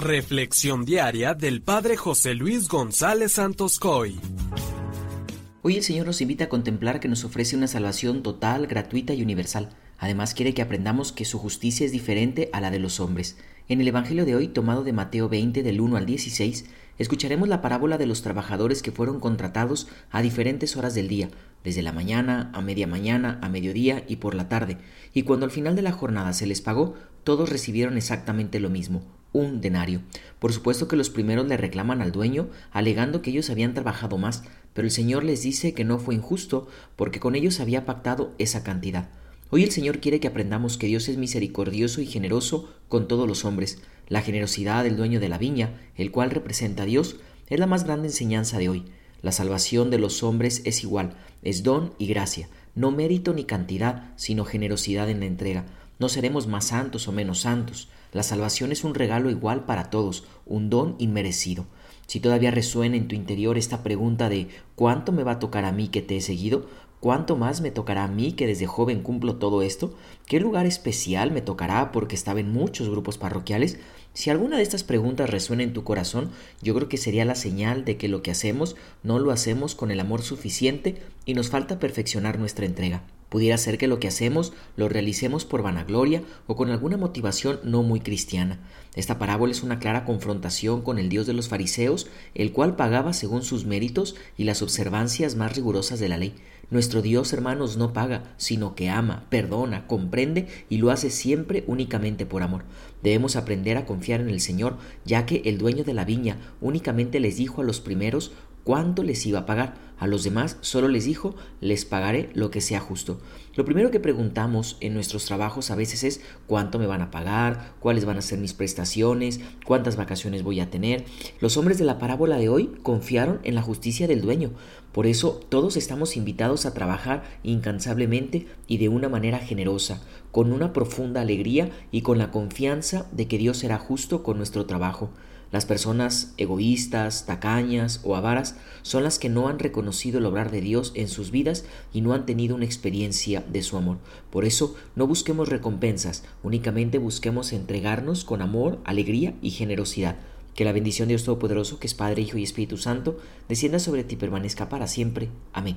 Reflexión diaria del Padre José Luis González Santos Coy. Hoy el Señor nos invita a contemplar que nos ofrece una salvación total, gratuita y universal. Además quiere que aprendamos que su justicia es diferente a la de los hombres. En el Evangelio de hoy, tomado de Mateo 20 del 1 al 16, escucharemos la parábola de los trabajadores que fueron contratados a diferentes horas del día, desde la mañana, a media mañana, a mediodía y por la tarde, y cuando al final de la jornada se les pagó, todos recibieron exactamente lo mismo, un denario. Por supuesto que los primeros le reclaman al dueño, alegando que ellos habían trabajado más, pero el Señor les dice que no fue injusto, porque con ellos había pactado esa cantidad. Hoy el Señor quiere que aprendamos que Dios es misericordioso y generoso con todos los hombres. La generosidad del dueño de la viña, el cual representa a Dios, es la más grande enseñanza de hoy. La salvación de los hombres es igual, es don y gracia, no mérito ni cantidad, sino generosidad en la entrega. No seremos más santos o menos santos. La salvación es un regalo igual para todos, un don inmerecido. Si todavía resuena en tu interior esta pregunta de ¿cuánto me va a tocar a mí que te he seguido? ¿Cuánto más me tocará a mí que desde joven cumplo todo esto? ¿Qué lugar especial me tocará porque estaba en muchos grupos parroquiales? Si alguna de estas preguntas resuena en tu corazón, yo creo que sería la señal de que lo que hacemos no lo hacemos con el amor suficiente y nos falta perfeccionar nuestra entrega. Pudiera ser que lo que hacemos lo realicemos por vanagloria o con alguna motivación no muy cristiana. Esta parábola es una clara confrontación con el Dios de los fariseos, el cual pagaba según sus méritos y las observancias más rigurosas de la ley. Nuestro Dios, hermanos, no paga, sino que ama, perdona, comprende y lo hace siempre únicamente por amor. Debemos aprender a confiar en el Señor, ya que el dueño de la viña únicamente les dijo a los primeros cuánto les iba a pagar. A los demás solo les dijo, les pagaré lo que sea justo. Lo primero que preguntamos en nuestros trabajos a veces es cuánto me van a pagar, cuáles van a ser mis prestaciones, cuántas vacaciones voy a tener. Los hombres de la parábola de hoy confiaron en la justicia del dueño. Por eso todos estamos invitados a trabajar incansablemente y de una manera generosa, con una profunda alegría y con la confianza de que Dios será justo con nuestro trabajo. Las personas egoístas, tacañas o avaras son las que no han reconocido el obrar de Dios en sus vidas y no han tenido una experiencia de su amor. Por eso no busquemos recompensas, únicamente busquemos entregarnos con amor, alegría y generosidad. Que la bendición de Dios Todopoderoso, que es Padre, Hijo y Espíritu Santo, descienda sobre ti y permanezca para siempre. Amén.